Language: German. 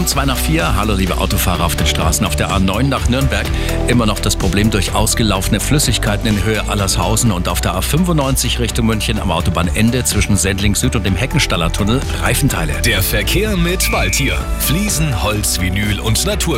Um zwei nach vier. Hallo, liebe Autofahrer auf den Straßen. Auf der A9 nach Nürnberg immer noch das Problem durch ausgelaufene Flüssigkeiten in Höhe Allershausen und auf der A95 Richtung München am Autobahnende zwischen Sendling Süd und dem Heckenstaller Tunnel Reifenteile. Der Verkehr mit Waldtier. Fliesen, Holz, Vinyl und Naturstein.